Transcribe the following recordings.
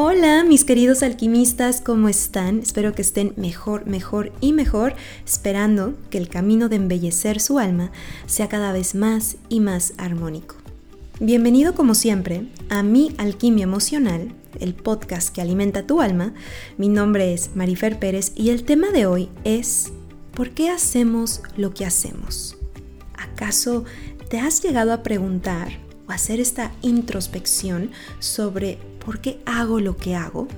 Hola mis queridos alquimistas, ¿cómo están? Espero que estén mejor, mejor y mejor, esperando que el camino de embellecer su alma sea cada vez más y más armónico. Bienvenido como siempre a Mi Alquimia Emocional, el podcast que alimenta tu alma. Mi nombre es Marifer Pérez y el tema de hoy es ¿por qué hacemos lo que hacemos? ¿Acaso te has llegado a preguntar o hacer esta introspección sobre ¿por qué hago lo que hago?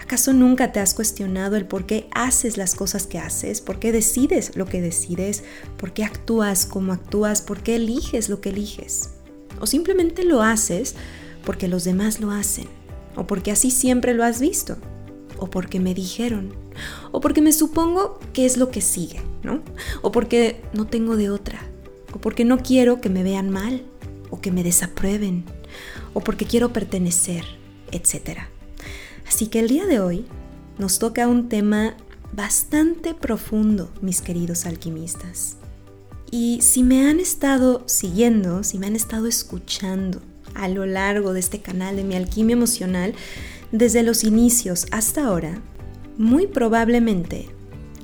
¿Acaso nunca te has cuestionado el por qué haces las cosas que haces? ¿Por qué decides lo que decides? ¿Por qué actúas como actúas? ¿Por qué eliges lo que eliges? ¿O simplemente lo haces porque los demás lo hacen? ¿O porque así siempre lo has visto? ¿O porque me dijeron? ¿O porque me supongo que es lo que sigue? ¿No? ¿O porque no tengo de otra? ¿O porque no quiero que me vean mal? ¿O que me desaprueben? O porque quiero pertenecer, etc. Así que el día de hoy nos toca un tema bastante profundo, mis queridos alquimistas. Y si me han estado siguiendo, si me han estado escuchando a lo largo de este canal de mi alquimia emocional, desde los inicios hasta ahora, muy probablemente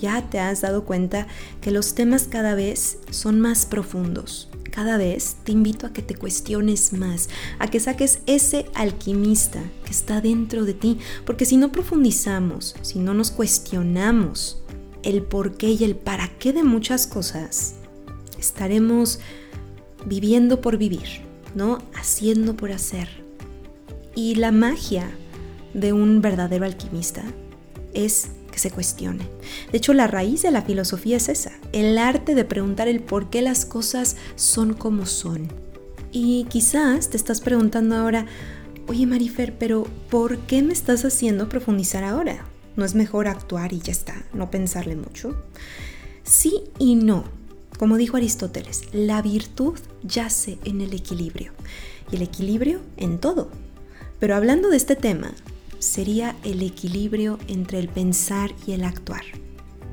ya te has dado cuenta que los temas cada vez son más profundos, cada vez te invito a que te cuestiones más, a que saques ese alquimista que está dentro de ti, porque si no profundizamos, si no nos cuestionamos el por qué y el para qué de muchas cosas, estaremos viviendo por vivir, ¿no? Haciendo por hacer. Y la magia de un verdadero alquimista es se cuestione. De hecho, la raíz de la filosofía es esa, el arte de preguntar el por qué las cosas son como son. Y quizás te estás preguntando ahora, oye Marifer, pero ¿por qué me estás haciendo profundizar ahora? ¿No es mejor actuar y ya está, no pensarle mucho? Sí y no. Como dijo Aristóteles, la virtud yace en el equilibrio y el equilibrio en todo. Pero hablando de este tema, sería el equilibrio entre el pensar y el actuar.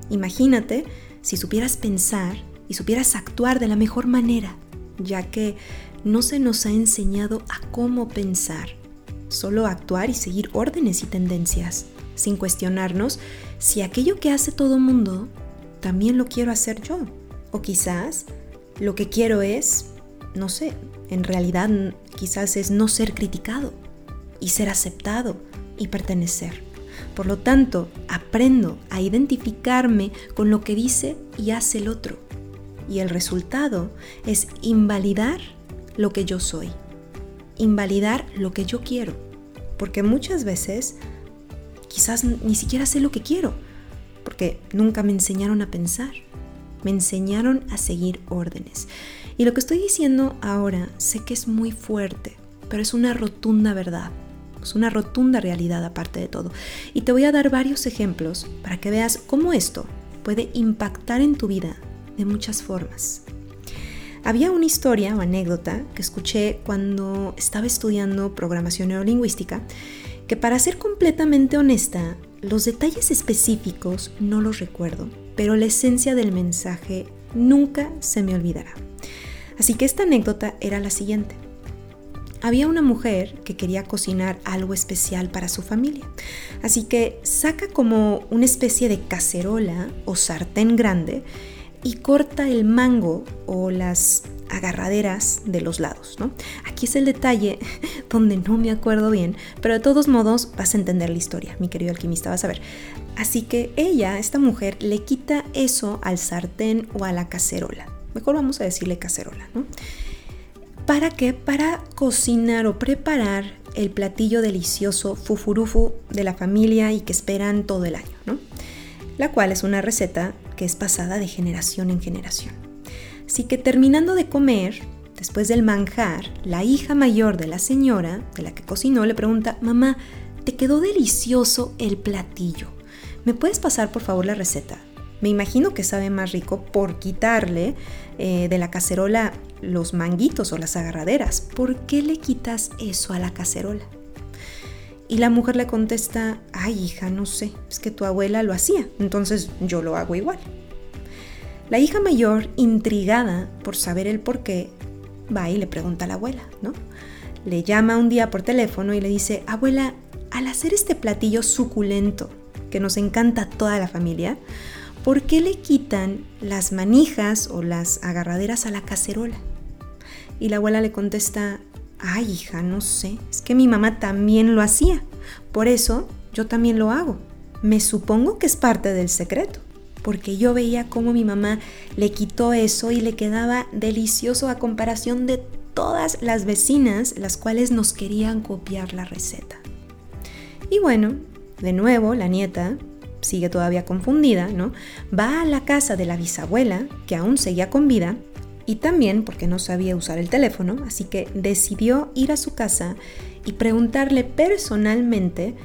Imagínate si supieras pensar y supieras actuar de la mejor manera, ya que no se nos ha enseñado a cómo pensar, solo actuar y seguir órdenes y tendencias, sin cuestionarnos si aquello que hace todo mundo también lo quiero hacer yo. O quizás lo que quiero es, no sé, en realidad quizás es no ser criticado y ser aceptado y pertenecer. Por lo tanto, aprendo a identificarme con lo que dice y hace el otro. Y el resultado es invalidar lo que yo soy, invalidar lo que yo quiero. Porque muchas veces quizás ni siquiera sé lo que quiero, porque nunca me enseñaron a pensar, me enseñaron a seguir órdenes. Y lo que estoy diciendo ahora sé que es muy fuerte, pero es una rotunda verdad una rotunda realidad aparte de todo. Y te voy a dar varios ejemplos para que veas cómo esto puede impactar en tu vida de muchas formas. Había una historia o anécdota que escuché cuando estaba estudiando programación neurolingüística que para ser completamente honesta, los detalles específicos no los recuerdo, pero la esencia del mensaje nunca se me olvidará. Así que esta anécdota era la siguiente. Había una mujer que quería cocinar algo especial para su familia, así que saca como una especie de cacerola o sartén grande y corta el mango o las agarraderas de los lados, ¿no? Aquí es el detalle donde no me acuerdo bien, pero de todos modos vas a entender la historia, mi querido alquimista, vas a ver. Así que ella, esta mujer, le quita eso al sartén o a la cacerola. Mejor vamos a decirle cacerola, ¿no? ¿Para qué? Para cocinar o preparar el platillo delicioso fufurufu de la familia y que esperan todo el año, ¿no? La cual es una receta que es pasada de generación en generación. Así que terminando de comer, después del manjar, la hija mayor de la señora, de la que cocinó, le pregunta, mamá, ¿te quedó delicioso el platillo? ¿Me puedes pasar por favor la receta? Me imagino que sabe más rico por quitarle eh, de la cacerola los manguitos o las agarraderas. ¿Por qué le quitas eso a la cacerola? Y la mujer le contesta, ay hija, no sé, es que tu abuela lo hacía, entonces yo lo hago igual. La hija mayor, intrigada por saber el por qué, va y le pregunta a la abuela, ¿no? Le llama un día por teléfono y le dice, abuela, al hacer este platillo suculento que nos encanta a toda la familia, ¿por qué le quitan las manijas o las agarraderas a la cacerola? Y la abuela le contesta, Ay, hija, no sé, es que mi mamá también lo hacía. Por eso yo también lo hago. Me supongo que es parte del secreto, porque yo veía cómo mi mamá le quitó eso y le quedaba delicioso a comparación de todas las vecinas las cuales nos querían copiar la receta. Y bueno, de nuevo la nieta sigue todavía confundida, ¿no? Va a la casa de la bisabuela, que aún seguía con vida, y también porque no sabía usar el teléfono, así que decidió ir a su casa y preguntarle personalmente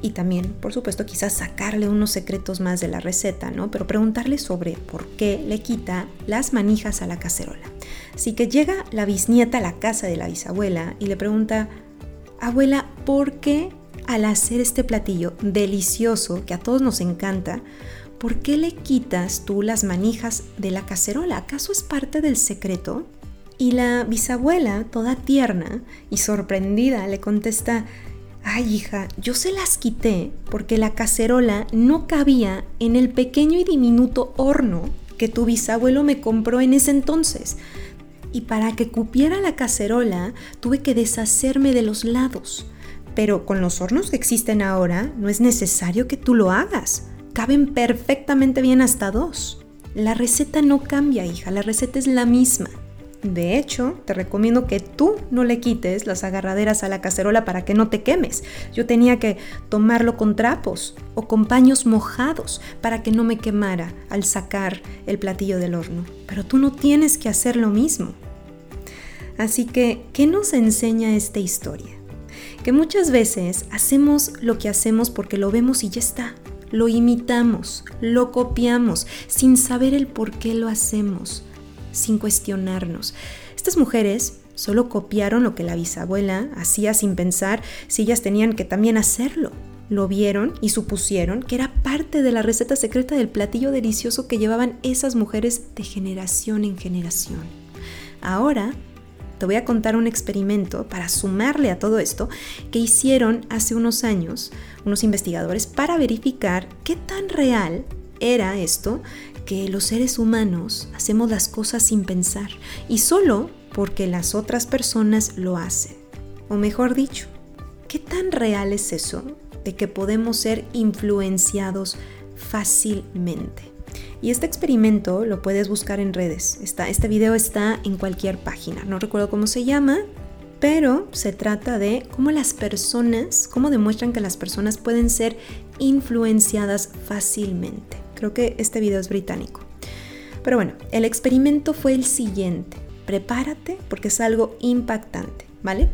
y también, por supuesto, quizás sacarle unos secretos más de la receta, ¿no? Pero preguntarle sobre por qué le quita las manijas a la cacerola. Así que llega la bisnieta a la casa de la bisabuela y le pregunta, abuela, ¿por qué al hacer este platillo delicioso que a todos nos encanta, ¿por qué le quitas tú las manijas de la cacerola? ¿Acaso es parte del secreto? Y la bisabuela, toda tierna y sorprendida, le contesta, ay hija, yo se las quité porque la cacerola no cabía en el pequeño y diminuto horno que tu bisabuelo me compró en ese entonces. Y para que cupiera la cacerola tuve que deshacerme de los lados. Pero con los hornos que existen ahora no es necesario que tú lo hagas caben perfectamente bien hasta dos. La receta no cambia, hija, la receta es la misma. De hecho, te recomiendo que tú no le quites las agarraderas a la cacerola para que no te quemes. Yo tenía que tomarlo con trapos o con paños mojados para que no me quemara al sacar el platillo del horno. Pero tú no tienes que hacer lo mismo. Así que, ¿qué nos enseña esta historia? Que muchas veces hacemos lo que hacemos porque lo vemos y ya está lo imitamos, lo copiamos, sin saber el por qué lo hacemos, sin cuestionarnos. Estas mujeres solo copiaron lo que la bisabuela hacía sin pensar si ellas tenían que también hacerlo. Lo vieron y supusieron que era parte de la receta secreta del platillo delicioso que llevaban esas mujeres de generación en generación. Ahora te voy a contar un experimento para sumarle a todo esto que hicieron hace unos años unos investigadores para verificar qué tan real era esto que los seres humanos hacemos las cosas sin pensar y solo porque las otras personas lo hacen. O mejor dicho, ¿qué tan real es eso de que podemos ser influenciados fácilmente? Y este experimento lo puedes buscar en redes. Está, este video está en cualquier página. No recuerdo cómo se llama, pero se trata de cómo las personas, cómo demuestran que las personas pueden ser influenciadas fácilmente. Creo que este video es británico. Pero bueno, el experimento fue el siguiente. Prepárate porque es algo impactante, ¿vale?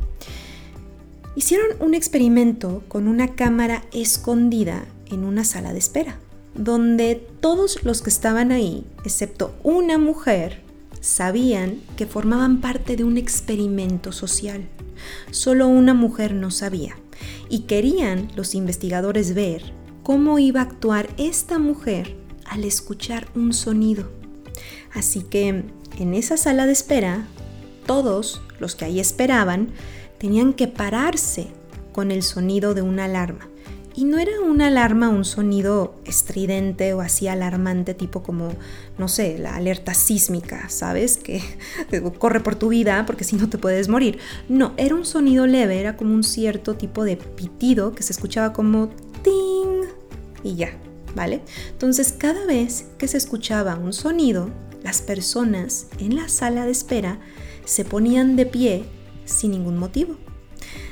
Hicieron un experimento con una cámara escondida en una sala de espera donde todos los que estaban ahí, excepto una mujer, sabían que formaban parte de un experimento social. Solo una mujer no sabía. Y querían los investigadores ver cómo iba a actuar esta mujer al escuchar un sonido. Así que en esa sala de espera, todos los que ahí esperaban tenían que pararse con el sonido de una alarma. Y no era una alarma un sonido estridente o así alarmante, tipo como, no sé, la alerta sísmica, ¿sabes? Que corre por tu vida porque si no te puedes morir. No, era un sonido leve, era como un cierto tipo de pitido que se escuchaba como ting y ya, ¿vale? Entonces cada vez que se escuchaba un sonido, las personas en la sala de espera se ponían de pie sin ningún motivo.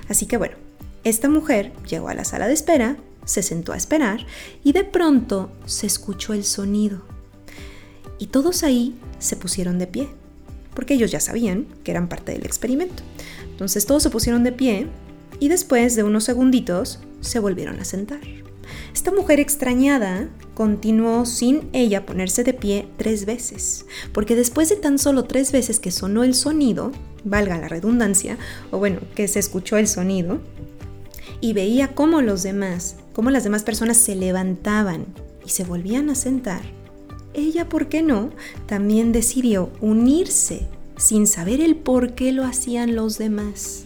Así que bueno, esta mujer llegó a la sala de espera, se sentó a esperar y de pronto se escuchó el sonido. Y todos ahí se pusieron de pie, porque ellos ya sabían que eran parte del experimento. Entonces todos se pusieron de pie y después de unos segunditos se volvieron a sentar. Esta mujer extrañada continuó sin ella ponerse de pie tres veces, porque después de tan solo tres veces que sonó el sonido, valga la redundancia, o bueno, que se escuchó el sonido, y veía cómo los demás, cómo las demás personas se levantaban y se volvían a sentar, ella, ¿por qué no?, también decidió unirse sin saber el por qué lo hacían los demás.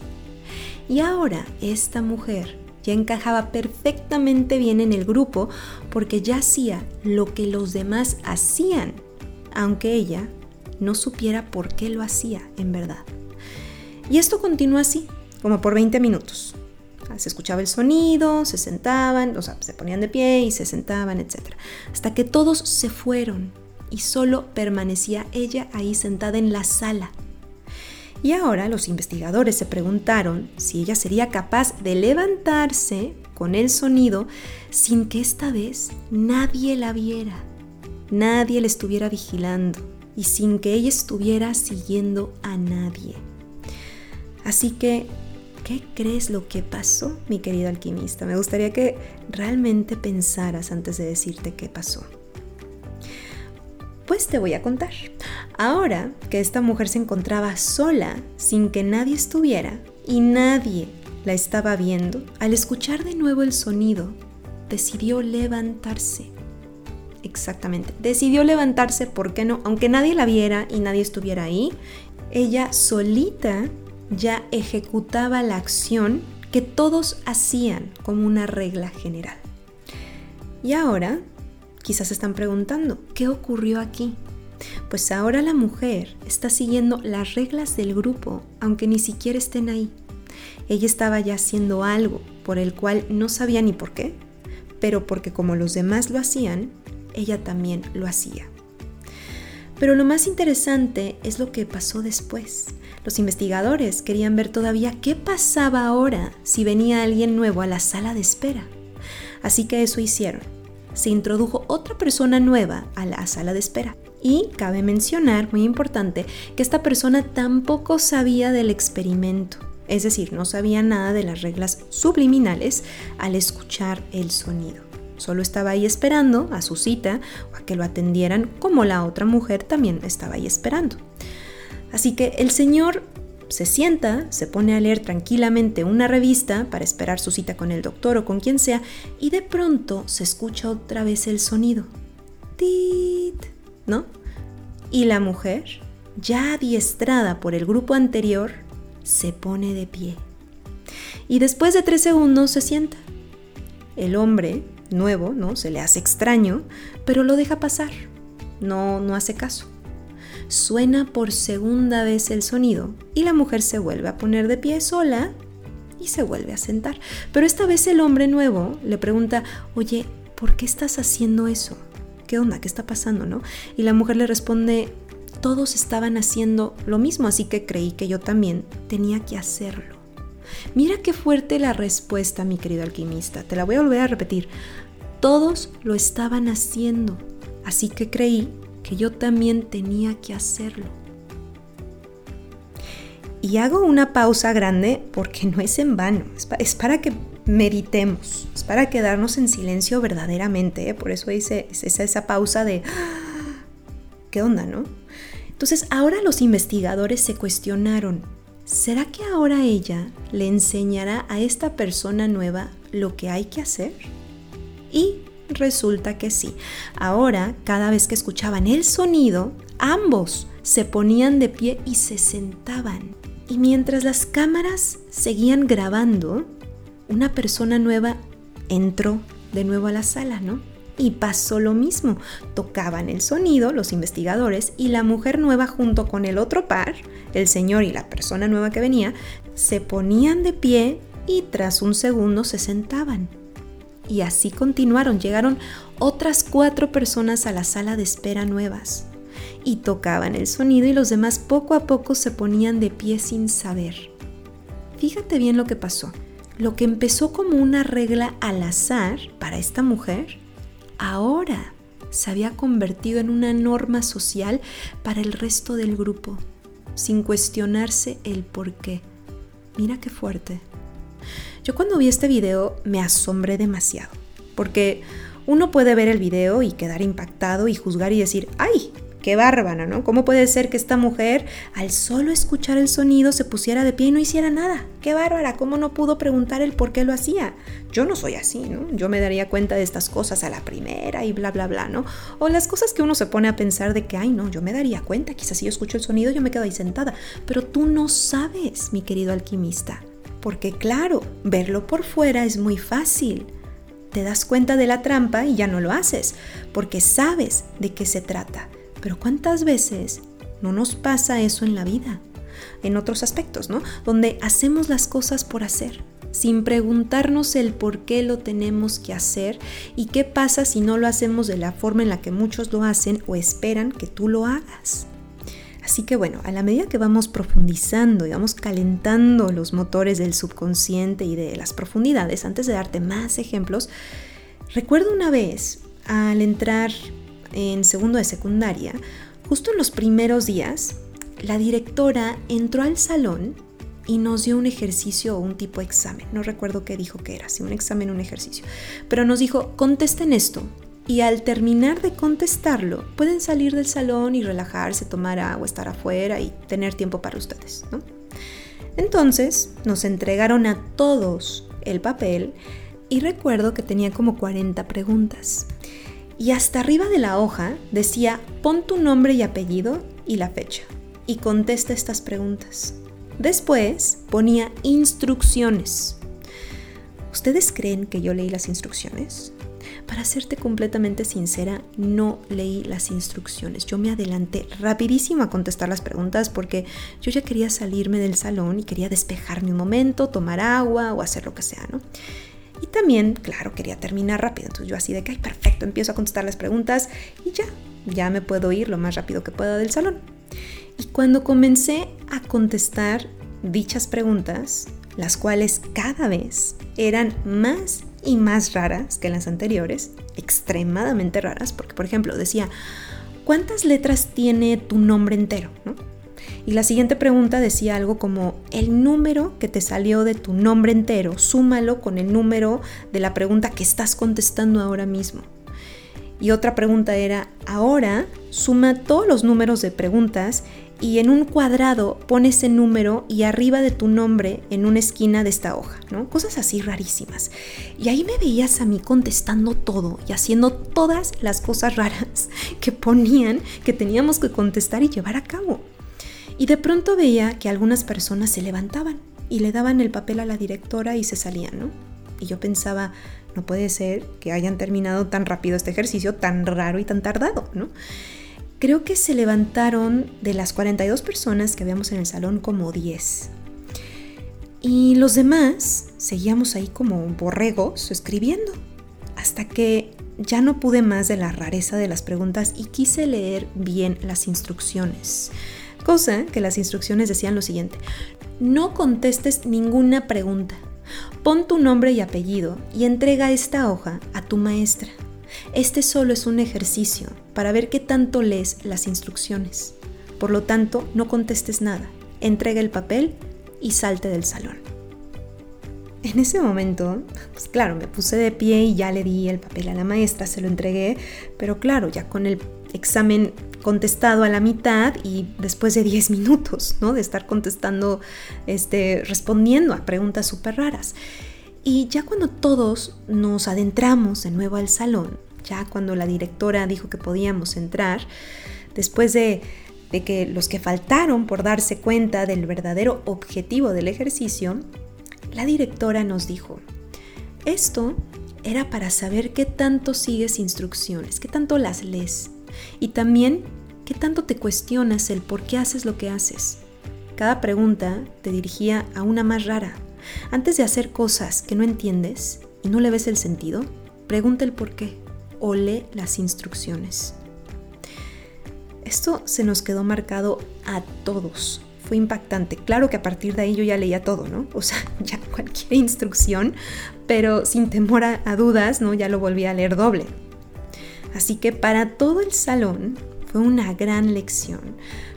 Y ahora esta mujer ya encajaba perfectamente bien en el grupo porque ya hacía lo que los demás hacían, aunque ella no supiera por qué lo hacía en verdad. Y esto continuó así, como por 20 minutos. Se escuchaba el sonido, se sentaban, o sea, se ponían de pie y se sentaban, etc. Hasta que todos se fueron y solo permanecía ella ahí sentada en la sala. Y ahora los investigadores se preguntaron si ella sería capaz de levantarse con el sonido sin que esta vez nadie la viera, nadie la estuviera vigilando y sin que ella estuviera siguiendo a nadie. Así que ¿Qué crees lo que pasó, mi querido alquimista? Me gustaría que realmente pensaras antes de decirte qué pasó. Pues te voy a contar. Ahora que esta mujer se encontraba sola, sin que nadie estuviera y nadie la estaba viendo, al escuchar de nuevo el sonido, decidió levantarse. Exactamente, decidió levantarse, ¿por qué no? Aunque nadie la viera y nadie estuviera ahí, ella solita ya ejecutaba la acción que todos hacían como una regla general. Y ahora, quizás están preguntando, ¿qué ocurrió aquí? Pues ahora la mujer está siguiendo las reglas del grupo, aunque ni siquiera estén ahí. Ella estaba ya haciendo algo por el cual no sabía ni por qué, pero porque como los demás lo hacían, ella también lo hacía. Pero lo más interesante es lo que pasó después. Los investigadores querían ver todavía qué pasaba ahora si venía alguien nuevo a la sala de espera. Así que eso hicieron. Se introdujo otra persona nueva a la sala de espera. Y cabe mencionar, muy importante, que esta persona tampoco sabía del experimento. Es decir, no sabía nada de las reglas subliminales al escuchar el sonido. Solo estaba ahí esperando a su cita o a que lo atendieran como la otra mujer también estaba ahí esperando. Así que el señor se sienta, se pone a leer tranquilamente una revista para esperar su cita con el doctor o con quien sea y de pronto se escucha otra vez el sonido. Tit, ¿no? Y la mujer, ya adiestrada por el grupo anterior, se pone de pie. Y después de tres segundos se sienta. El hombre nuevo, ¿no? Se le hace extraño, pero lo deja pasar. No, no hace caso. Suena por segunda vez el sonido y la mujer se vuelve a poner de pie sola y se vuelve a sentar. Pero esta vez el hombre nuevo le pregunta, oye, ¿por qué estás haciendo eso? ¿Qué onda? ¿Qué está pasando? ¿No? Y la mujer le responde, todos estaban haciendo lo mismo, así que creí que yo también tenía que hacerlo. Mira qué fuerte la respuesta, mi querido alquimista. Te la voy a volver a repetir. Todos lo estaban haciendo, así que creí que yo también tenía que hacerlo. Y hago una pausa grande porque no es en vano, es para, que meditemos, es para quedarnos en silencio verdaderamente. ¿eh? Por eso hice esa, esa pausa de, ¿qué onda, no? Entonces ahora los investigadores se cuestionaron, ¿será que ahora ella le enseñará a esta persona nueva lo que hay que hacer? Y resulta que sí. Ahora, cada vez que escuchaban el sonido, ambos se ponían de pie y se sentaban. Y mientras las cámaras seguían grabando, una persona nueva entró de nuevo a la sala, ¿no? Y pasó lo mismo. Tocaban el sonido los investigadores y la mujer nueva junto con el otro par, el señor y la persona nueva que venía, se ponían de pie y tras un segundo se sentaban. Y así continuaron. Llegaron otras cuatro personas a la sala de espera nuevas y tocaban el sonido y los demás poco a poco se ponían de pie sin saber. Fíjate bien lo que pasó. Lo que empezó como una regla al azar para esta mujer, ahora se había convertido en una norma social para el resto del grupo, sin cuestionarse el por qué. Mira qué fuerte. Yo cuando vi este video me asombré demasiado, porque uno puede ver el video y quedar impactado y juzgar y decir, ¡ay! qué bárbara, ¿no? ¿Cómo puede ser que esta mujer, al solo escuchar el sonido, se pusiera de pie y no hiciera nada? Qué bárbara, ¿cómo no pudo preguntar el por qué lo hacía? Yo no soy así, ¿no? Yo me daría cuenta de estas cosas a la primera y bla, bla, bla, ¿no? O las cosas que uno se pone a pensar de que, ay, no, yo me daría cuenta, quizás si yo escucho el sonido, yo me quedo ahí sentada. Pero tú no sabes, mi querido alquimista. Porque claro, verlo por fuera es muy fácil. Te das cuenta de la trampa y ya no lo haces, porque sabes de qué se trata. Pero ¿cuántas veces no nos pasa eso en la vida? En otros aspectos, ¿no? Donde hacemos las cosas por hacer, sin preguntarnos el por qué lo tenemos que hacer y qué pasa si no lo hacemos de la forma en la que muchos lo hacen o esperan que tú lo hagas. Así que bueno, a la medida que vamos profundizando y vamos calentando los motores del subconsciente y de las profundidades, antes de darte más ejemplos, recuerdo una vez al entrar en segundo de secundaria, justo en los primeros días, la directora entró al salón y nos dio un ejercicio o un tipo de examen. No recuerdo qué dijo que era, si un examen o un ejercicio. Pero nos dijo, contesten esto. Y al terminar de contestarlo, pueden salir del salón y relajarse, tomar agua, estar afuera y tener tiempo para ustedes. Entonces nos entregaron a todos el papel y recuerdo que tenía como 40 preguntas y hasta arriba de la hoja decía pon tu nombre y apellido y la fecha y contesta estas preguntas. Después ponía instrucciones. ¿Ustedes creen que yo leí las instrucciones? Para serte completamente sincera, no leí las instrucciones. Yo me adelanté rapidísimo a contestar las preguntas porque yo ya quería salirme del salón y quería despejarme un momento, tomar agua o hacer lo que sea, ¿no? Y también, claro, quería terminar rápido. Entonces yo así de que, ay, perfecto, empiezo a contestar las preguntas y ya, ya me puedo ir lo más rápido que pueda del salón. Y cuando comencé a contestar dichas preguntas, las cuales cada vez eran más y más raras que las anteriores, extremadamente raras, porque por ejemplo decía, ¿cuántas letras tiene tu nombre entero? ¿No? Y la siguiente pregunta decía algo como, el número que te salió de tu nombre entero, súmalo con el número de la pregunta que estás contestando ahora mismo. Y otra pregunta era, ahora suma todos los números de preguntas y en un cuadrado pon ese número y arriba de tu nombre en una esquina de esta hoja, ¿no? Cosas así rarísimas. Y ahí me veías a mí contestando todo y haciendo todas las cosas raras que ponían que teníamos que contestar y llevar a cabo. Y de pronto veía que algunas personas se levantaban y le daban el papel a la directora y se salían, ¿no? Y yo pensaba, no puede ser que hayan terminado tan rápido este ejercicio, tan raro y tan tardado, ¿no? Creo que se levantaron de las 42 personas que habíamos en el salón como 10. Y los demás seguíamos ahí como borregos escribiendo, hasta que ya no pude más de la rareza de las preguntas y quise leer bien las instrucciones. Cosa que las instrucciones decían lo siguiente, no contestes ninguna pregunta. Pon tu nombre y apellido y entrega esta hoja a tu maestra. Este solo es un ejercicio para ver qué tanto lees las instrucciones. Por lo tanto, no contestes nada. Entrega el papel y salte del salón. En ese momento, pues claro, me puse de pie y ya le di el papel a la maestra, se lo entregué, pero claro, ya con el examen contestado a la mitad y después de 10 minutos, ¿no? De estar contestando, este, respondiendo a preguntas súper raras. Y ya cuando todos nos adentramos de nuevo al salón, ya cuando la directora dijo que podíamos entrar, después de, que los que faltaron por darse cuenta del verdadero objetivo del ejercicio, la directora nos dijo, esto era para saber qué tanto sigues instrucciones, qué tanto las lees y también qué tanto te cuestionas el por qué haces lo que haces. Cada pregunta te dirigía a una más rara. Antes de hacer cosas que no entiendes y no le ves el sentido, pregunta el por qué o lee las instrucciones. Esto se nos quedó marcado a todos. Fue impactante. Claro que a partir de ahí yo ya leía todo, ¿no? O sea, ya cualquier instrucción, pero sin temor a, dudas, ¿no? Ya lo volví a leer doble. Así que para todo el salón fue una gran lección,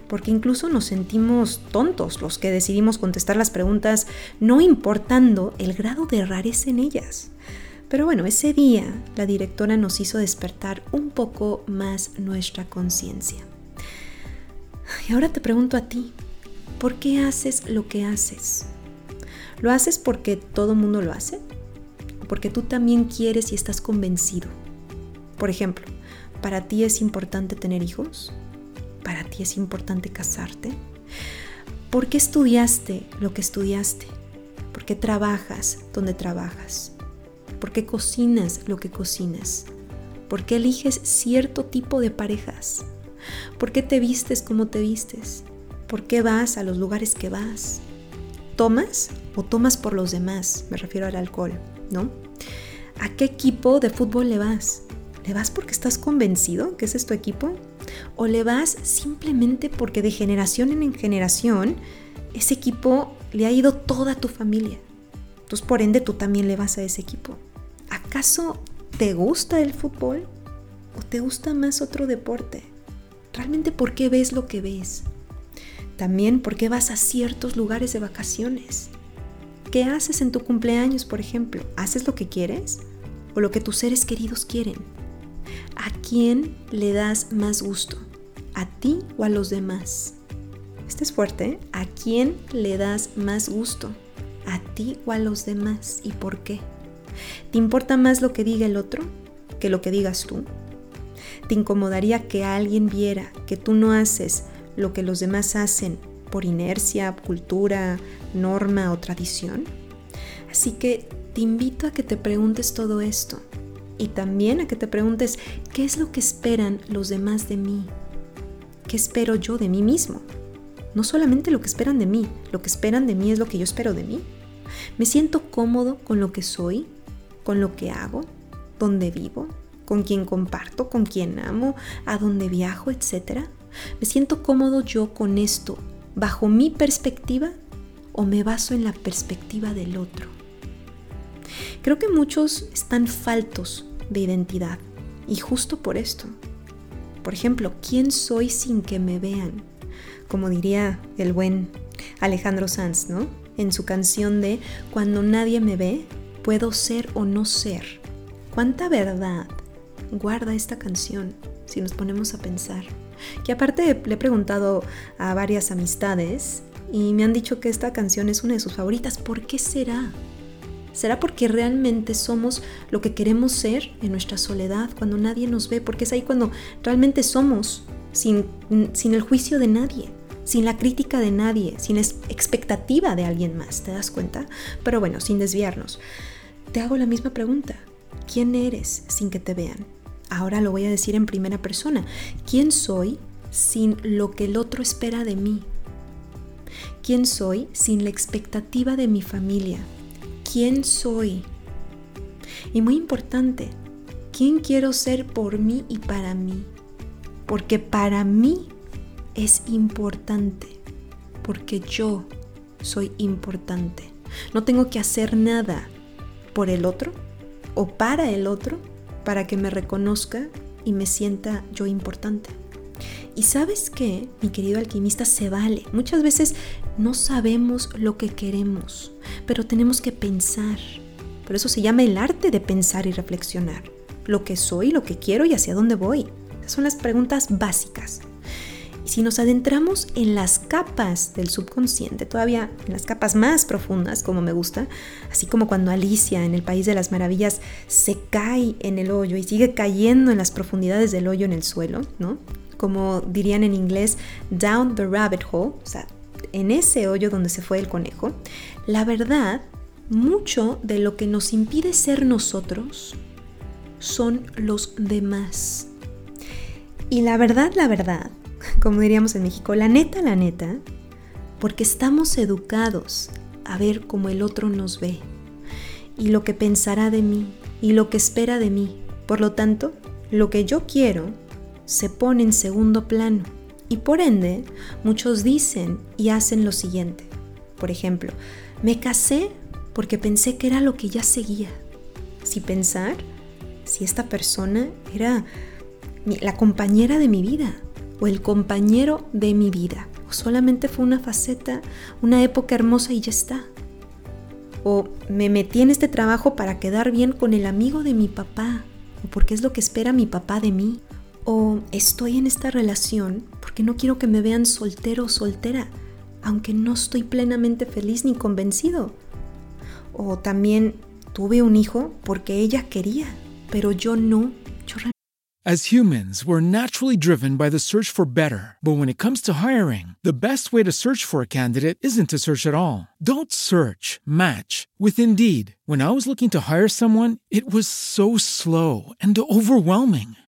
porque incluso nos sentimos tontos los que decidimos contestar las preguntas no importando el grado de rareza en ellas. Pero bueno, ese día la directora nos hizo despertar un poco más nuestra conciencia. Y ahora te pregunto a ti, ¿por qué haces lo que haces? ¿Lo haces porque todo el mundo lo hace? ¿O porque tú también quieres y estás convencido? Por ejemplo, ¿para ti es importante tener hijos? ¿Para ti es importante casarte? ¿Por qué estudiaste lo que estudiaste? ¿Por qué trabajas donde trabajas? ¿Por qué cocinas lo que cocinas? ¿Por qué eliges cierto tipo de parejas? ¿Por qué te vistes como te vistes? ¿Por qué vas a los lugares que vas? ¿Tomas o tomas por los demás? Me refiero al alcohol, ¿no? ¿A qué equipo de fútbol le vas? ¿Le vas porque estás convencido que ese es tu equipo? ¿O le vas simplemente porque de generación en generación ese equipo le ha ido toda tu familia? Entonces, por ende, tú también le vas a ese equipo. ¿Acaso te gusta el fútbol o te gusta más otro deporte? ¿Realmente por qué ves lo que ves? También por qué vas a ciertos lugares de vacaciones. ¿Qué haces en tu cumpleaños, por ejemplo? ¿Haces lo que quieres o lo que tus seres queridos quieren? ¿A quién le das más gusto? ¿A ti o a los demás? Este es fuerte. ¿eh? ¿A quién le das más gusto? ¿A ti o a los demás? ¿Y por qué? ¿Te importa más lo que diga el otro que lo que digas tú? ¿Te incomodaría que alguien viera que tú no haces lo que los demás hacen por inercia, cultura, norma o tradición? Así que te invito a que te preguntes todo esto y también a que te preguntes qué es lo que esperan los demás de mí. ¿Qué espero yo de mí mismo? No solamente lo que esperan de mí, lo que esperan de mí es lo que yo espero de mí. ¿Me siento cómodo con lo que soy, con lo que hago, donde vivo, con quién comparto, con quién amo, a dónde viajo, etc. ¿Me siento cómodo yo con esto bajo mi perspectiva o me baso en la perspectiva del otro? Creo que muchos están faltos de identidad y justo por esto. Por ejemplo, ¿quién soy sin que me vean? Como diría el buen Alejandro Sanz, ¿no? En su canción de Cuando nadie me ve, puedo ser o no ser. ¿Cuánta verdad guarda esta canción si nos ponemos a pensar. Que aparte le he preguntado a varias amistades y me han dicho que esta canción es una de sus favoritas. ¿Por qué será? ¿Será porque realmente somos lo que queremos ser en nuestra soledad cuando nadie nos ve? Porque es ahí cuando realmente somos sin, sin el juicio de nadie, sin la crítica de nadie, sin expectativa de alguien más, ¿te das cuenta? Pero bueno, sin desviarnos, te hago la misma pregunta. ¿Quién eres sin que te vean? Ahora lo voy a decir en primera persona. ¿Quién soy sin lo que el otro espera de mí? ¿Quién soy sin la expectativa de mi familia? ¿Quién soy? Y muy importante, ¿quién quiero ser por mí y para mí? Porque para mí es importante, porque yo soy importante. No tengo que hacer nada por el otro o para el otro para que me reconozca y me sienta yo importante. Y sabes qué, mi querido alquimista, se vale. Muchas veces no sabemos lo que queremos, pero tenemos que pensar. Por eso se llama el arte de pensar y reflexionar. Lo que soy, lo que quiero y hacia dónde voy. Esas son las preguntas básicas. si nos adentramos en las capas del subconsciente, todavía en las capas más profundas, como me gusta, así como cuando Alicia en el País de las Maravillas se cae en el hoyo y sigue cayendo en las profundidades del hoyo en el suelo, ¿no? Como dirían en inglés, down the rabbit hole, o sea, en ese hoyo donde se fue el conejo, la verdad, mucho de lo que nos impide ser nosotros son los demás. Y la verdad, la verdad, como diríamos en México, la neta, la neta, porque estamos educados a ver cómo el otro nos ve y lo que pensará de mí y lo que espera de mí. Por lo tanto, lo que yo quiero se pone en segundo plano y por ende muchos dicen y hacen lo siguiente. Por ejemplo, me casé porque pensé que era lo que ya seguía. Si pensar, si esta persona era la compañera de mi vida o el compañero de mi vida. O solamente fue una faceta, una época hermosa y ya está. O me metí en este trabajo para quedar bien con el amigo de mi papá. O porque es lo que espera mi papá de mí. O estoy en esta relación porque no quiero que me vean soltero o soltera, aunque no estoy plenamente feliz ni convencido. O también tuve un hijo porque ella quería, pero yo no. Yo As humans, we're naturally driven by the search for better. But when it comes to hiring, the best way to search for a candidate isn't to search at all. Don't search, match with Indeed. When I was looking to hire someone, it was so slow and overwhelming.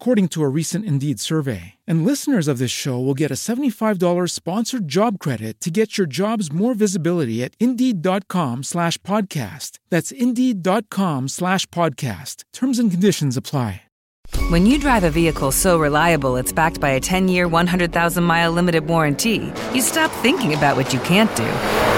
according to a recent Indeed survey. And listeners of this show will get a $75 sponsored job credit to get your jobs more visibility at Indeed.com slash podcast. That's Indeed.com slash podcast. Terms and conditions apply. When you drive a vehicle so reliable it's backed by a 10 year, 100,000 mile limited warranty, you stop thinking about what you can't do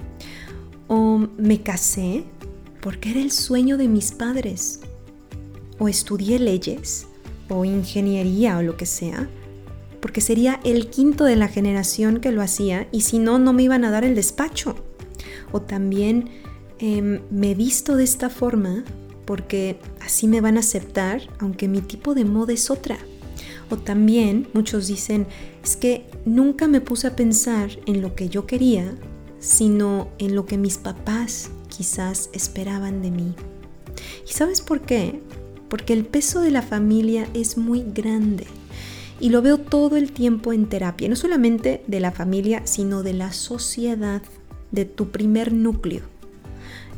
O me casé porque era el sueño de mis padres. O estudié leyes o ingeniería o lo que sea porque sería el quinto de la generación que lo hacía y si no, no me iban a dar el despacho. O también em, me visto de esta forma porque así me van a aceptar, aunque mi tipo de moda es otra. O también muchos dicen, es que nunca me puse a pensar en lo que yo quería, sino en lo que mis papás quizás esperaban de mí. ¿Y sabes por qué? Porque el peso de la familia es muy grande y lo veo todo el tiempo en terapia, no solamente de la familia, sino de la sociedad, de tu primer núcleo.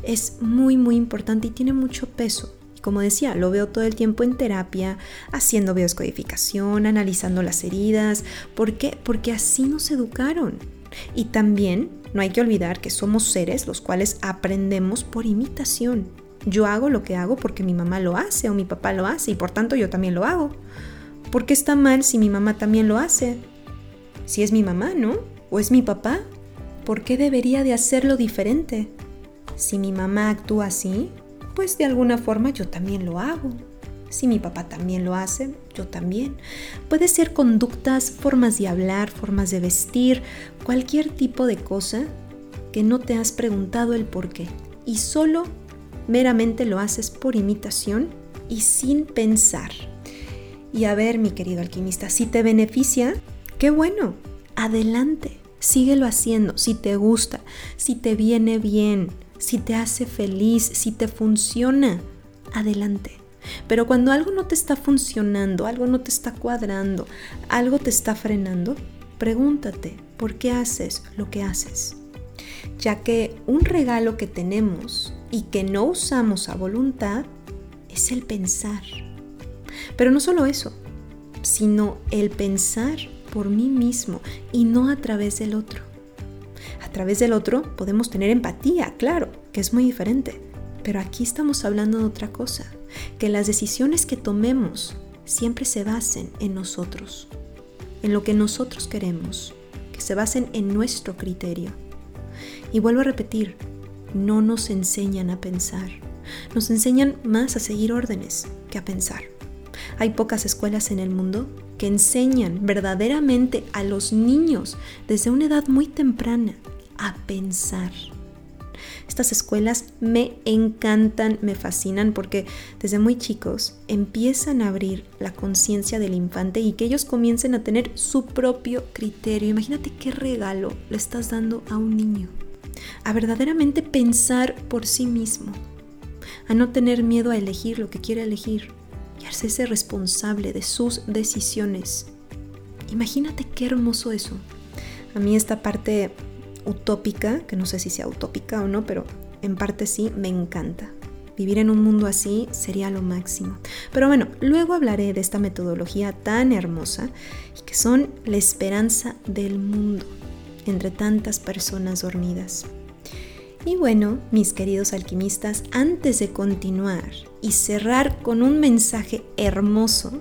Es muy, muy importante y tiene mucho peso. Como decía, lo veo todo el tiempo en terapia, haciendo bioscodificación, analizando las heridas. ¿Por qué? Porque así nos educaron. Y también no hay que olvidar que somos seres los cuales aprendemos por imitación. Yo hago lo que hago porque mi mamá lo hace o mi papá lo hace y por tanto yo también lo hago. ¿Por qué está mal si mi mamá también lo hace? Si es mi mamá, ¿no? ¿O es mi papá? ¿Por qué debería de hacerlo diferente? Si mi mamá actúa así, pues de alguna forma yo también lo hago. Si mi papá también lo hace, yo también. Puede ser conductas, formas de hablar, formas de vestir, cualquier tipo de cosa que no te has preguntado el por qué y solo meramente lo haces por imitación y sin pensar. Y a ver, mi querido alquimista, si te beneficia, qué bueno, adelante, síguelo haciendo, si te gusta, si te viene bien, si te hace feliz, si te funciona, adelante. Pero cuando algo no te está funcionando, algo no te está cuadrando, algo te está frenando, pregúntate, por qué haces lo que haces. Ya que un regalo que tenemos y que no usamos a voluntad es el pensar. Pero no solo eso, sino el pensar por mí mismo y no a través del otro. A través del otro podemos tener empatía, claro, que es muy diferente, pero aquí estamos hablando de otra cosa, que las decisiones que tomemos siempre se basen en nosotros, en lo que nosotros queremos, que se basen en nuestro criterio. Y vuelvo a repetir, no nos enseñan a pensar, nos enseñan más a seguir órdenes que a pensar. Hay pocas escuelas en el mundo que enseñan verdaderamente a los niños desde una edad muy temprana a pensar. Estas escuelas me encantan, me fascinan porque desde muy chicos empiezan a abrir la conciencia del infante y que ellos comiencen a tener su propio criterio. Imagínate qué regalo le estás dando a un niño. A verdaderamente pensar por sí mismo. A no tener miedo a elegir lo que quiere elegir y hacerse responsable de sus decisiones. Imagínate qué hermoso eso. A mí esta parte utópica, que no sé si sea utópica o no, pero en parte sí, me encanta. Vivir en un mundo así sería lo máximo. Pero bueno, luego hablaré de esta metodología tan hermosa y que son la esperanza del mundo entre tantas personas dormidas. Y bueno, mis queridos alquimistas, antes de continuar y cerrar con un mensaje hermoso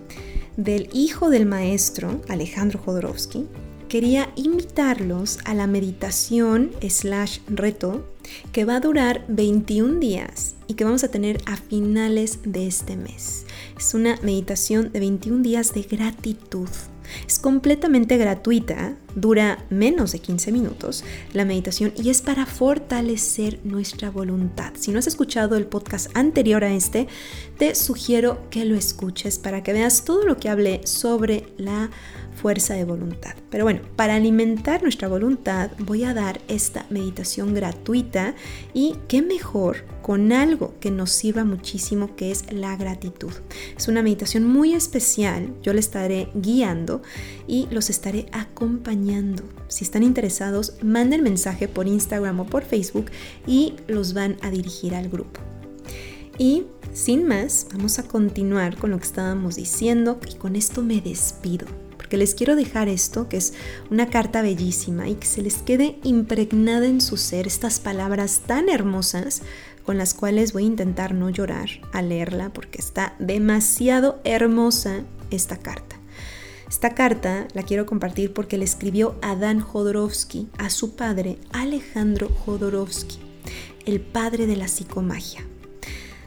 del hijo del maestro, Alejandro Jodorowsky, quería invitarlos a la meditación slash reto que va a durar 21 días y que vamos a tener a finales de este mes. Es una meditación de 21 días de gratitud. Es completamente gratuita, dura menos de 15 minutos la meditación y es para fortalecer nuestra voluntad. Si no has escuchado el podcast anterior a este, te sugiero que lo escuches para que veas todo lo que hablé sobre la fuerza de voluntad. Pero bueno, para alimentar nuestra voluntad voy a dar esta meditación gratuita y qué mejor con algo que nos sirva muchísimo que es la gratitud. Es una meditación muy especial, yo le estaré guiando y los estaré acompañando. Si están interesados, manden mensaje por Instagram o por Facebook y los van a dirigir al grupo. Y sin más, vamos a continuar con lo que estábamos diciendo y con esto me despido les quiero dejar esto, que es una carta bellísima y que se les quede impregnada en su ser estas palabras tan hermosas con las cuales voy a intentar no llorar al leerla porque está demasiado hermosa esta carta. Esta carta la quiero compartir porque le escribió Adán Jodorowsky a su padre Alejandro Jodorowsky, el padre de la psicomagia.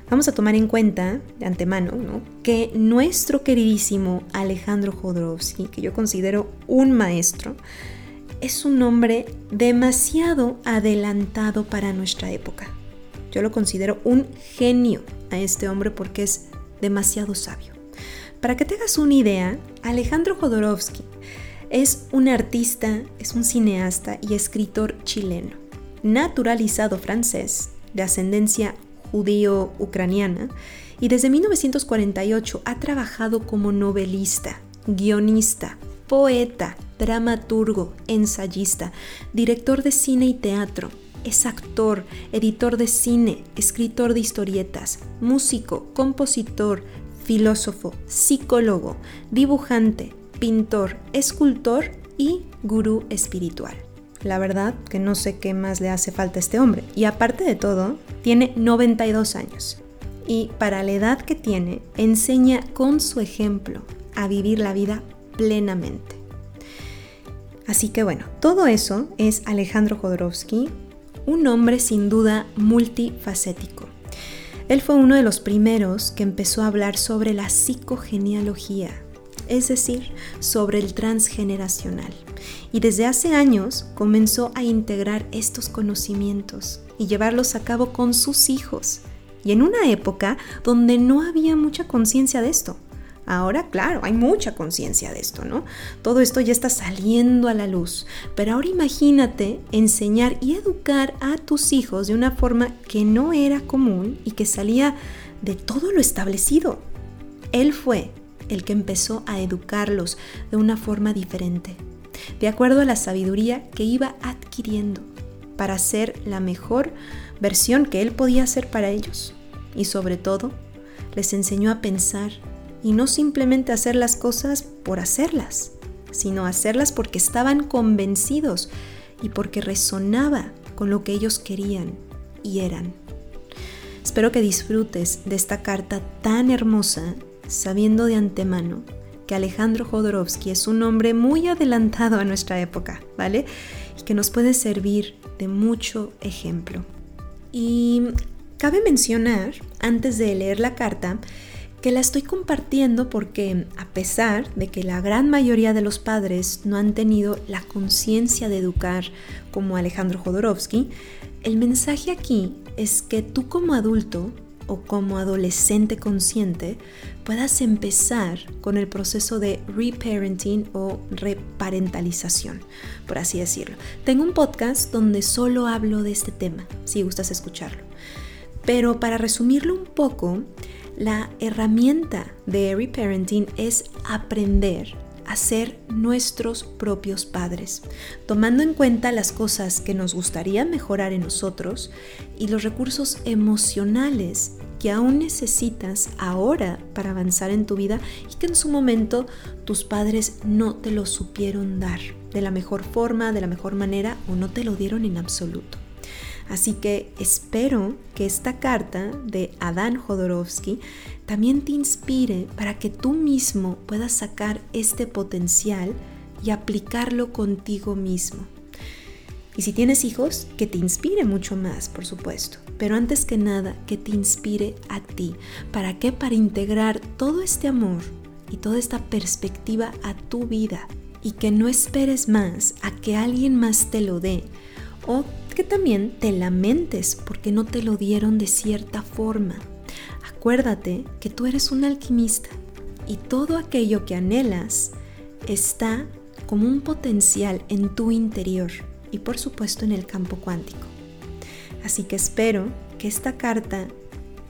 Vamos a tomar en cuenta de antemano que nuestro queridísimo Alejandro Jodorowsky, que yo considero un maestro, es un hombre demasiado adelantado para nuestra época. Yo lo considero un genio a este hombre porque es demasiado sabio. Para que tengas una idea, Alejandro Jodorowsky es un artista, es un cineasta y escritor chileno, naturalizado francés, de ascendencia judío-ucraniana y desde 1948 ha trabajado como novelista, guionista, poeta, dramaturgo, ensayista, director de cine y teatro. Es actor, editor de cine, escritor de historietas, músico, compositor, filósofo, psicólogo, dibujante, pintor, escultor y gurú espiritual. La verdad que no sé qué más le hace falta a este hombre. Y aparte de todo, tiene 92 años. Y para la edad que tiene, enseña con su ejemplo a vivir la vida plenamente. Así que bueno, todo eso es Alejandro Jodorowsky, un hombre sin duda multifacético. Él fue uno de los primeros que empezó a hablar sobre la psicogenealogía, es decir, sobre el transgeneracional. Y desde hace años comenzó a integrar estos conocimientos y llevarlos a cabo con sus hijos. Y en una época donde no había mucha conciencia de esto. Ahora, claro, hay mucha conciencia de esto, ¿no? Todo esto ya está saliendo a la luz. Pero ahora imagínate enseñar y educar a tus hijos de una forma que no era común y que salía de todo lo establecido. Él fue el que empezó a educarlos de una forma diferente. de acuerdo a la sabiduría que iba adquiriendo para ser la mejor versión que él podía hacer para ellos. Y sobre todo, les enseñó a pensar y no simplemente hacer las cosas por hacerlas, sino hacerlas porque estaban convencidos y porque resonaba con lo que ellos querían y eran. Espero que disfrutes de esta carta tan hermosa, sabiendo de antemano que Alejandro Jodorowsky es un hombre muy adelantado a nuestra época, ¿vale? Y que nos puede servir de mucho ejemplo. Y cabe mencionar, antes de leer la carta, que la estoy compartiendo porque a pesar de que la gran mayoría de los padres no han tenido la conciencia de educar como Alejandro Jodorowsky, el mensaje aquí es que tú como adulto o como adolescente consciente puedas empezar con el proceso de reparenting o reparentalización, por así decirlo. Tengo un podcast donde solo hablo de este tema, si gustas escucharlo. Pero para resumirlo un poco, la herramienta de reparenting es aprender a ser nuestros propios padres, tomando en cuenta las cosas que nos gustaría mejorar en nosotros y los recursos emocionales que aún necesitas ahora para avanzar en tu vida y que en su momento tus padres no te lo supieron dar de la mejor forma, de la mejor manera o no te lo dieron en absoluto. Así que espero que esta carta de Adán Jodorowsky también te inspire para que tú mismo puedas sacar este potencial y aplicarlo contigo mismo. Y si tienes hijos, que te inspire mucho más, por supuesto. Pero antes que nada, que te inspire a ti. ¿Para qué? Para integrar todo este amor y toda esta perspectiva a tu vida. Y que no esperes más a que alguien más te lo dé. O que también te lamentes porque no te lo dieron de cierta forma. Acuérdate que tú eres un alquimista y todo aquello que anhelas está como un potencial en tu interior y por supuesto en el campo cuántico. Así que espero que esta carta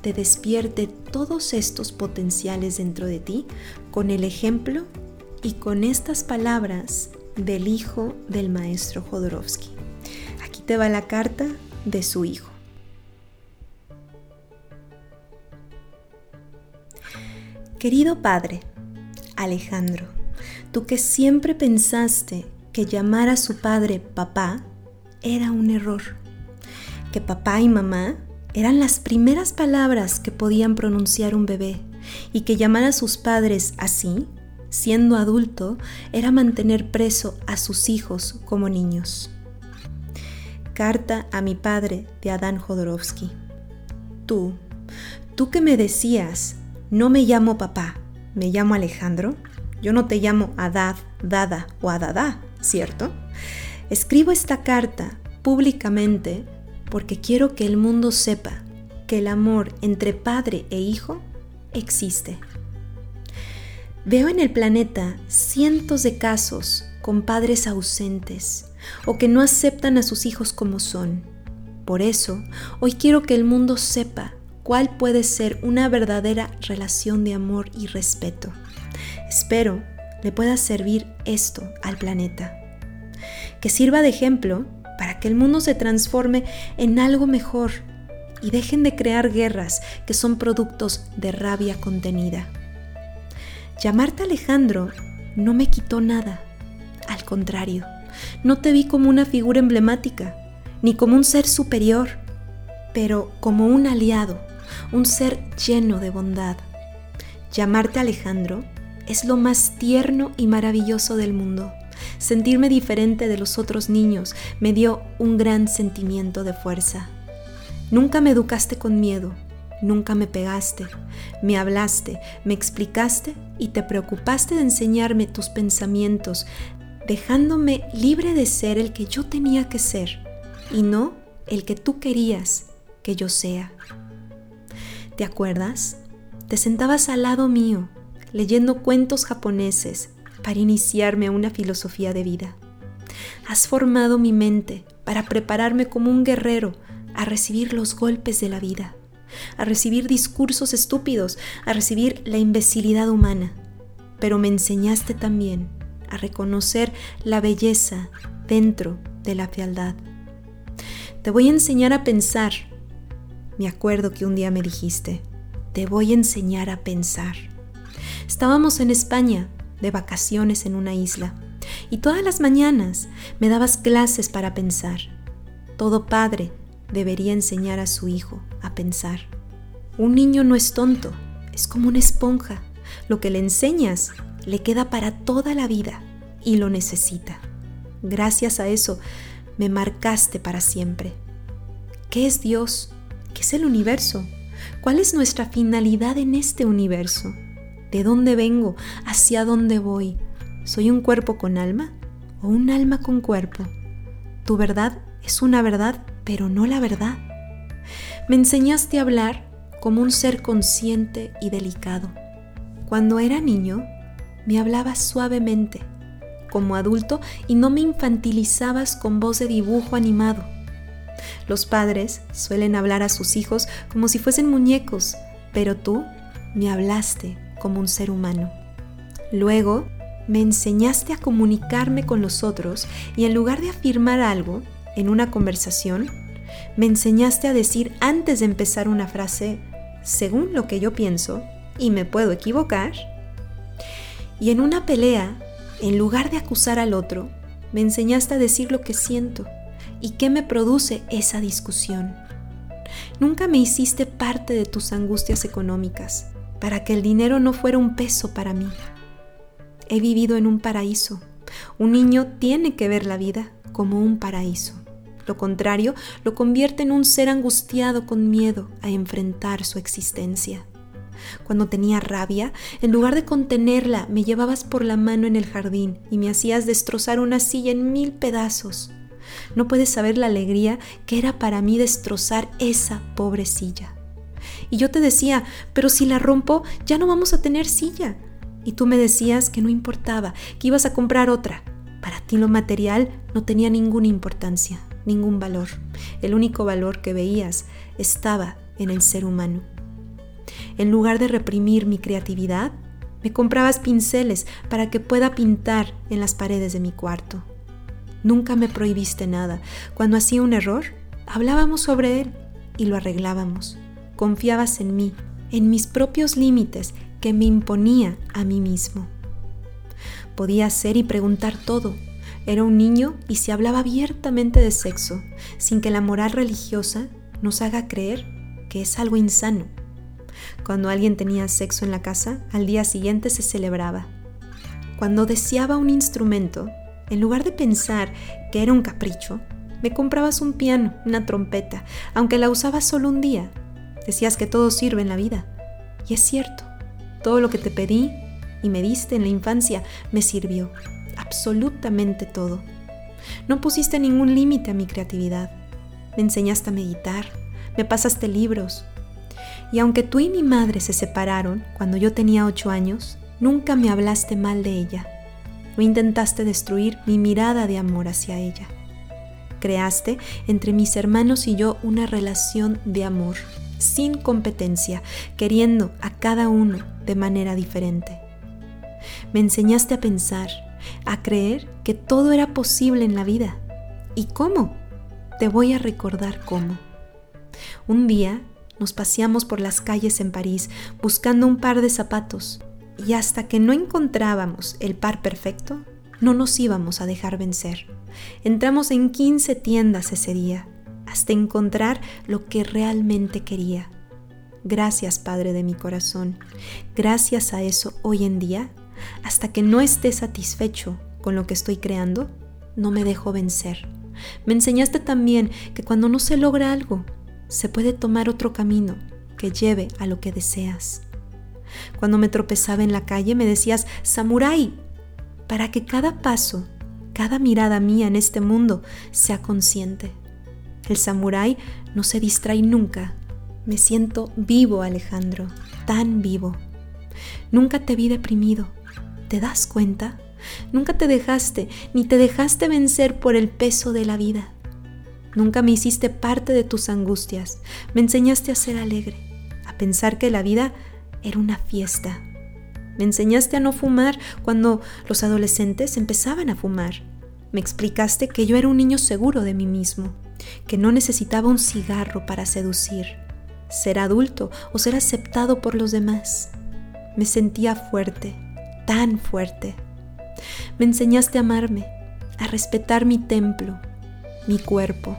te despierte todos estos potenciales dentro de ti con el ejemplo y con estas palabras del hijo del maestro Jodorowsky te va la carta de su hijo. Querido padre, Alejandro, tú que siempre pensaste que llamar a su padre papá era un error, que papá y mamá eran las primeras palabras que podían pronunciar un bebé y que llamar a sus padres así, siendo adulto, era mantener preso a sus hijos como niños. Carta a mi padre de Adán Jodorowsky. Tú, tú que me decías, no me llamo papá, me llamo Alejandro. Yo no te llamo Adad, Dada o Adada, ¿cierto? Escribo esta carta públicamente porque quiero que el mundo sepa que el amor entre padre e hijo existe. Veo en el planeta cientos de casos con padres ausentes, o que no aceptan a sus hijos como son. Por eso, hoy quiero que el mundo sepa cuál puede ser una verdadera relación de amor y respeto. Espero le pueda servir esto al planeta. Que sirva de ejemplo para que el mundo se transforme en algo mejor y dejen de crear guerras que son productos de rabia contenida. Llamarte Alejandro no me quitó nada, al contrario no te vi como una figura emblemática, ni como un ser superior, pero como un aliado, un ser lleno de bondad. Llamarte Alejandro es lo más tierno y maravilloso del mundo. Sentirme diferente de los otros niños me dio un gran sentimiento de fuerza. Nunca me educaste con miedo, nunca me pegaste, me hablaste, me explicaste y te preocupaste de enseñarme tus pensamientos, dejándome libre de ser el que yo tenía que ser y no el que tú querías que yo sea. ¿Te acuerdas? Te sentabas al lado mío, leyendo cuentos japoneses para iniciarme a una filosofía de vida. Has formado mi mente para prepararme como un guerrero a recibir los golpes de la vida, a recibir discursos estúpidos, a recibir la imbecilidad humana. Pero me enseñaste también a reconocer la belleza dentro de la fealdad. Te voy a enseñar a pensar. Me acuerdo que un día me dijiste, te voy a enseñar a pensar. Estábamos en España, de vacaciones en una isla, y todas las mañanas me dabas clases para pensar. Todo padre debería enseñar a su hijo a pensar. Un niño no es tonto, es como una esponja. Lo que le enseñas le queda para toda la vida y lo necesita. Gracias a eso me marcaste para siempre. ¿Qué es Dios? ¿Qué es el universo? ¿Cuál es nuestra finalidad en este universo? ¿De dónde vengo? ¿Hacia dónde voy? ¿Soy un cuerpo con alma o un alma con cuerpo? Tu verdad es una verdad, pero no la verdad. Me enseñaste a hablar como un ser consciente y delicado. Cuando era niño, me hablabas suavemente, como adulto, y no me infantilizabas con voz de dibujo animado. Los padres suelen hablar a sus hijos como si fuesen muñecos, pero tú me hablaste como un ser humano. Luego, me enseñaste a comunicarme con los otros y en lugar de afirmar algo en una conversación, me enseñaste a decir antes de empezar una frase, según lo que yo pienso, y me puedo equivocar. Y en una pelea, en lugar de acusar al otro, me enseñaste a decir lo que siento y qué me produce esa discusión. Nunca me hiciste parte de tus angustias económicas, para que el dinero no fuera un peso para mí. He vivido en un paraíso. Un niño tiene que ver la vida como un paraíso. Lo contrario, lo convierte en un ser angustiado con miedo a enfrentar su existencia. Cuando tenía rabia, en lugar de contenerla, me llevabas por la mano en el jardín y me hacías destrozar una silla en mil pedazos. No puedes saber la alegría que era para mí destrozar esa pobre silla. Y yo te decía, pero si la rompo, ya no vamos a tener silla. Y tú me decías que no importaba, que ibas a comprar otra. Para ti lo material no tenía ninguna importancia ningún valor. El único valor que veías estaba en el ser humano. En lugar de reprimir mi creatividad, me comprabas pinceles para que pueda pintar en las paredes de mi cuarto. Nunca me prohibiste nada. Cuando hacía un error, hablábamos sobre él y lo arreglábamos. Confiabas en mí, en mis propios límites que me imponía a mí mismo. Podía hacer y preguntar todo, era un niño y se hablaba abiertamente de sexo, sin que la moral religiosa nos haga creer que es algo insano. Cuando alguien tenía sexo en la casa, al día siguiente se celebraba. Cuando deseaba un instrumento, en lugar de pensar que era un capricho, me comprabas un piano, una trompeta, aunque la usabas solo un día. Decías que todo sirve en la vida. Y es cierto, todo lo que te pedí y me diste en la infancia me sirvió absolutamente todo. No pusiste ningún límite a mi creatividad. Me enseñaste a meditar, me pasaste libros. Y aunque tú y mi madre se separaron cuando yo tenía ocho años, nunca me hablaste mal de ella. No intentaste destruir mi mirada de amor hacia ella. Creaste entre mis hermanos y yo una relación de amor, sin competencia, queriendo a cada uno de manera diferente. Me enseñaste a pensar, a creer que todo era posible en la vida. ¿Y cómo? Te voy a recordar cómo. Un día nos paseamos por las calles en París buscando un par de zapatos y hasta que no encontrábamos el par perfecto, no nos íbamos a dejar vencer. Entramos en 15 tiendas ese día hasta encontrar lo que realmente quería. Gracias, Padre de mi corazón. Gracias a eso hoy en día hasta que no esté satisfecho con lo que estoy creando, no me dejo vencer. Me enseñaste también que cuando no se logra algo, se puede tomar otro camino que lleve a lo que deseas. Cuando me tropezaba en la calle me decías, Samurai, para que cada paso, cada mirada mía en este mundo sea consciente. El samurái no se distrae nunca. Me siento vivo, Alejandro, tan vivo. Nunca te vi deprimido, ¿Te das cuenta? Nunca te dejaste, ni te dejaste vencer por el peso de la vida. Nunca me hiciste parte de tus angustias. Me enseñaste a ser alegre, a pensar que la vida era una fiesta. Me enseñaste a no fumar cuando los adolescentes empezaban a fumar. Me explicaste que yo era un niño seguro de mí mismo, que no necesitaba un cigarro para seducir, ser adulto o ser aceptado por los demás. Me sentía fuerte, tan fuerte. Me enseñaste a amarme, a respetar mi templo, mi cuerpo.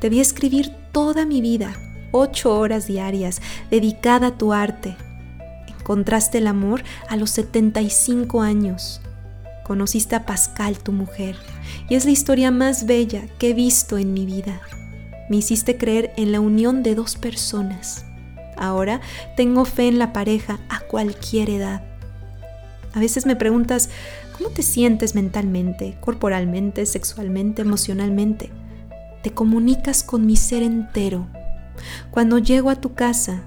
Vi escribir toda mi vida, ocho horas diarias, dedicada a tu arte. Encontraste el amor a los 75 años. Conociste a Pascal, tu mujer, y es la historia más bella que he visto en mi vida. Me hiciste creer en la unión de dos personas. Ahora tengo fe en la pareja a cualquier edad. A veces me preguntas, ¿cómo te sientes mentalmente, corporalmente, sexualmente, emocionalmente? Te comunicas con mi ser entero. Cuando llego a tu casa,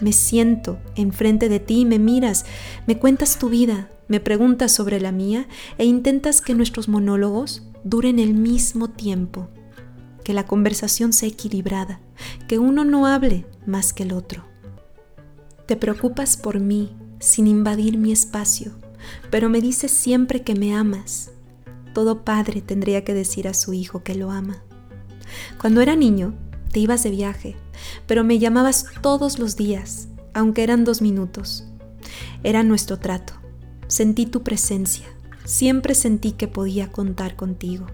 me siento enfrente de ti me miras, me cuentas tu vida, me preguntas sobre la mía e intentas que nuestros monólogos duren el mismo tiempo, que la conversación sea equilibrada, que uno no hable más que el otro. Te preocupas por mí sin invadir mi espacio, pero me dices siempre que me amas. Todo padre tendría que decir a su hijo que lo ama. Cuando era niño, te ibas de viaje, pero me llamabas todos los días, aunque eran dos minutos. Era nuestro trato. Sentí tu presencia. Siempre sentí que podía contar contigo.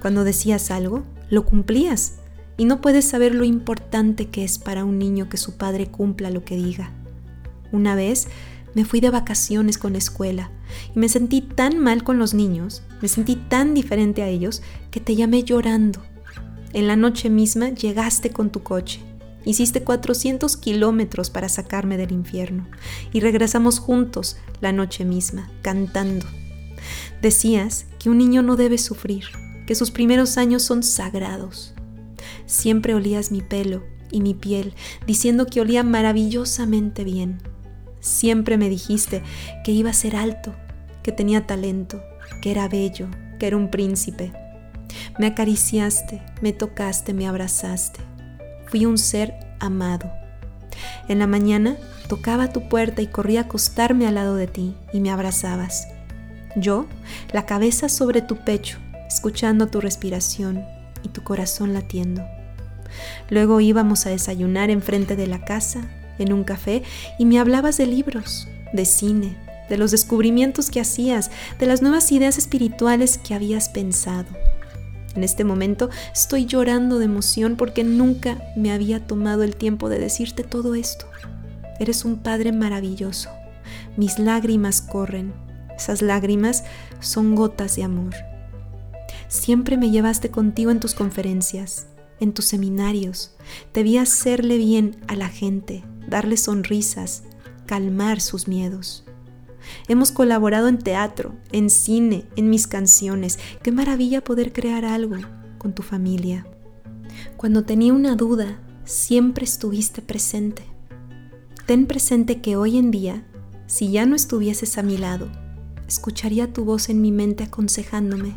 Cuando decías algo, lo cumplías. Y no puedes saber lo importante que es para un niño que su padre cumpla lo que diga. Una vez me fui de vacaciones con la escuela y me sentí tan mal con los niños, me sentí tan diferente a ellos, que te llamé llorando. En la noche misma llegaste con tu coche Hiciste 400 kilómetros para sacarme del infierno y regresamos juntos la noche misma, cantando. Decías que un niño no debe sufrir, que sus primeros años son sagrados. Siempre olías mi pelo y mi piel, diciendo que olía maravillosamente bien. Siempre me dijiste que iba a ser alto, que tenía talento, que era bello, que era un príncipe. Me acariciaste, me tocaste, me abrazaste fui un ser amado. En la mañana tocaba tu puerta y corría a acostarme al lado de ti y me abrazabas. Yo, la cabeza sobre tu pecho, escuchando tu respiración y tu corazón latiendo. Luego íbamos a desayunar enfrente de la casa, en un café, y me hablabas de libros, de cine, de los descubrimientos que hacías, de las nuevas ideas espirituales que habías pensado. En este momento estoy llorando de emoción porque nunca me había tomado el tiempo de decirte todo esto. Eres un Padre maravilloso. Mis lágrimas corren. Esas lágrimas son gotas de amor. Siempre me llevaste contigo en tus conferencias, en tus seminarios. Vi hacerle bien a la gente, darle sonrisas, calmar sus miedos. Hemos colaborado en teatro, en cine, en mis canciones. Qué maravilla poder crear algo con tu familia. Cuando tenía una duda, siempre estuviste presente. Ten presente que hoy en día, si ya no estuvieses a mi lado, escucharía tu voz en mi mente aconsejándome.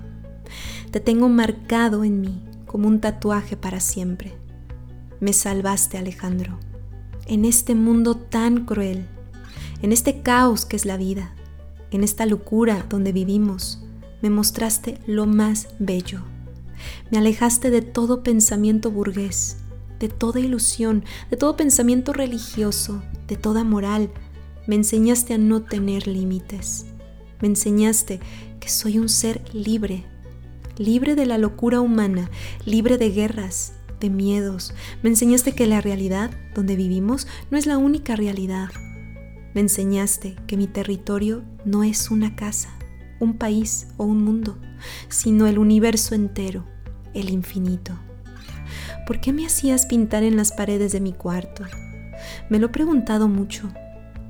Te tengo marcado en mí como un tatuaje para siempre. Me salvaste, Alejandro. En este mundo tan cruel, en este caos que es la vida, en esta locura donde vivimos, me mostraste lo más bello. Me alejaste de todo pensamiento burgués, de toda ilusión, de todo pensamiento religioso, de toda moral. Me enseñaste a no tener límites. Me enseñaste que soy un ser libre, libre de la locura humana, libre de guerras, de miedos. Me enseñaste que la realidad donde vivimos no es la única realidad, enseñaste que mi territorio no es una casa, un país o un mundo, sino el universo entero, el infinito. ¿Por qué me hacías pintar en las paredes de mi cuarto? Me lo he preguntado mucho.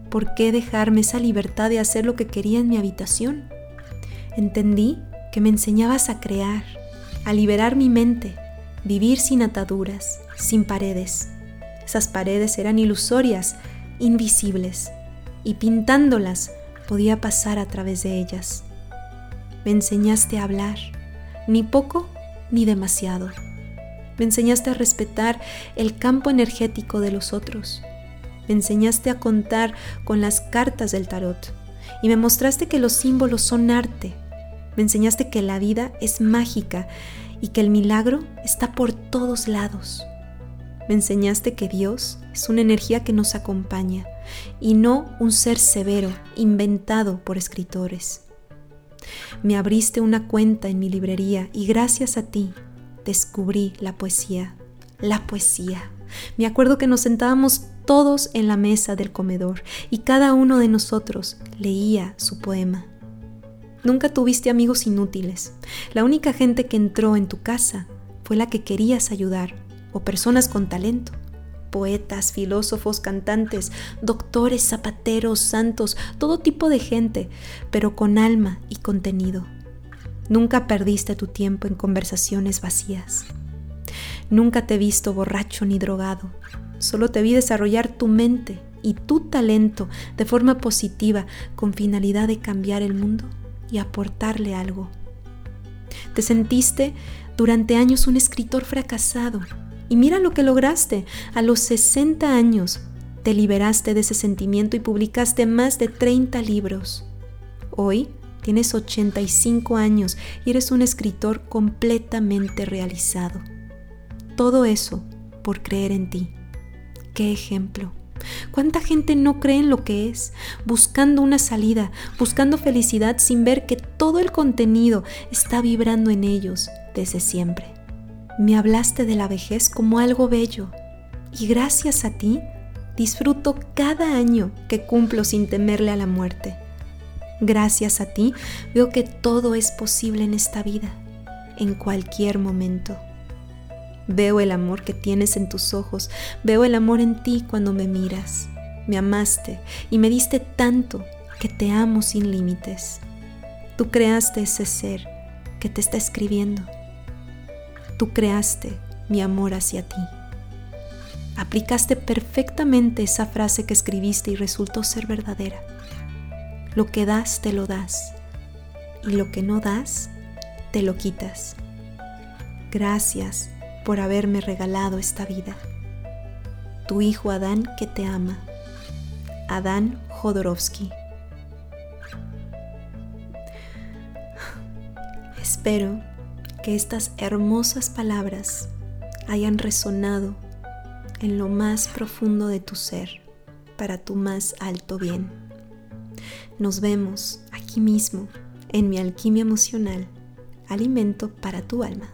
¿Por qué dejarme esa libertad de hacer lo que quería en mi habitación? Entendí que me enseñabas a crear, a liberar mi mente, vivir sin ataduras, sin paredes. Esas paredes eran ilusorias, invisibles, y pintándolas podía pasar a través de ellas. Me enseñaste a hablar, ni poco ni demasiado. Me enseñaste a respetar el campo energético de los otros. Me enseñaste a contar con las cartas del tarot y me mostraste que los símbolos son arte. Me enseñaste que la vida es mágica y que el milagro está por todos lados. Me enseñaste que Dios una energía que nos acompaña y no un ser severo inventado por escritores. Me abriste una cuenta en mi librería y gracias a ti descubrí la poesía, la poesía. Me acuerdo que nos sentábamos todos en la mesa del comedor y cada uno de nosotros leía su poema. Nunca tuviste amigos inútiles. La única gente que entró en tu casa fue la que querías ayudar o personas con talento. Poetas, filósofos, cantantes, doctores, zapateros, santos, todo tipo de gente, pero con alma y contenido. Nunca perdiste tu tiempo en conversaciones vacías. Nunca te he visto borracho ni drogado. Solo te vi desarrollar tu mente y tu talento de forma positiva con finalidad de cambiar el mundo y aportarle algo. Te sentiste durante años un escritor fracasado y mira lo que lograste. A los 60 años te liberaste de ese sentimiento y publicaste más de 30 libros. Hoy tienes 85 años y eres un escritor completamente realizado. Todo eso por creer en ti. ¡Qué ejemplo! ¿Cuánta gente no cree en lo que es, buscando una salida, buscando felicidad sin ver que todo el contenido está vibrando en ellos desde siempre? Me hablaste de la vejez como algo bello y gracias a ti disfruto cada año que cumplo sin temerle a la muerte. Gracias a ti veo que todo es posible en esta vida, en cualquier momento. Veo el amor que tienes en tus ojos, veo el amor en ti cuando me miras. Me amaste y me diste tanto que te amo sin límites. Tú creaste ese ser que te está escribiendo. Tú creaste mi amor hacia ti. Aplicaste perfectamente esa frase que escribiste y resultó ser verdadera. Lo que das, te lo das. Y lo que no das, te lo quitas. Gracias por haberme regalado esta vida. Tu hijo Adán que te ama. Adán Jodorowsky. Espero que estas hermosas palabras hayan resonado en lo más profundo de tu ser para tu más alto bien. Nos vemos aquí mismo en mi alquimia emocional, alimento para tu alma.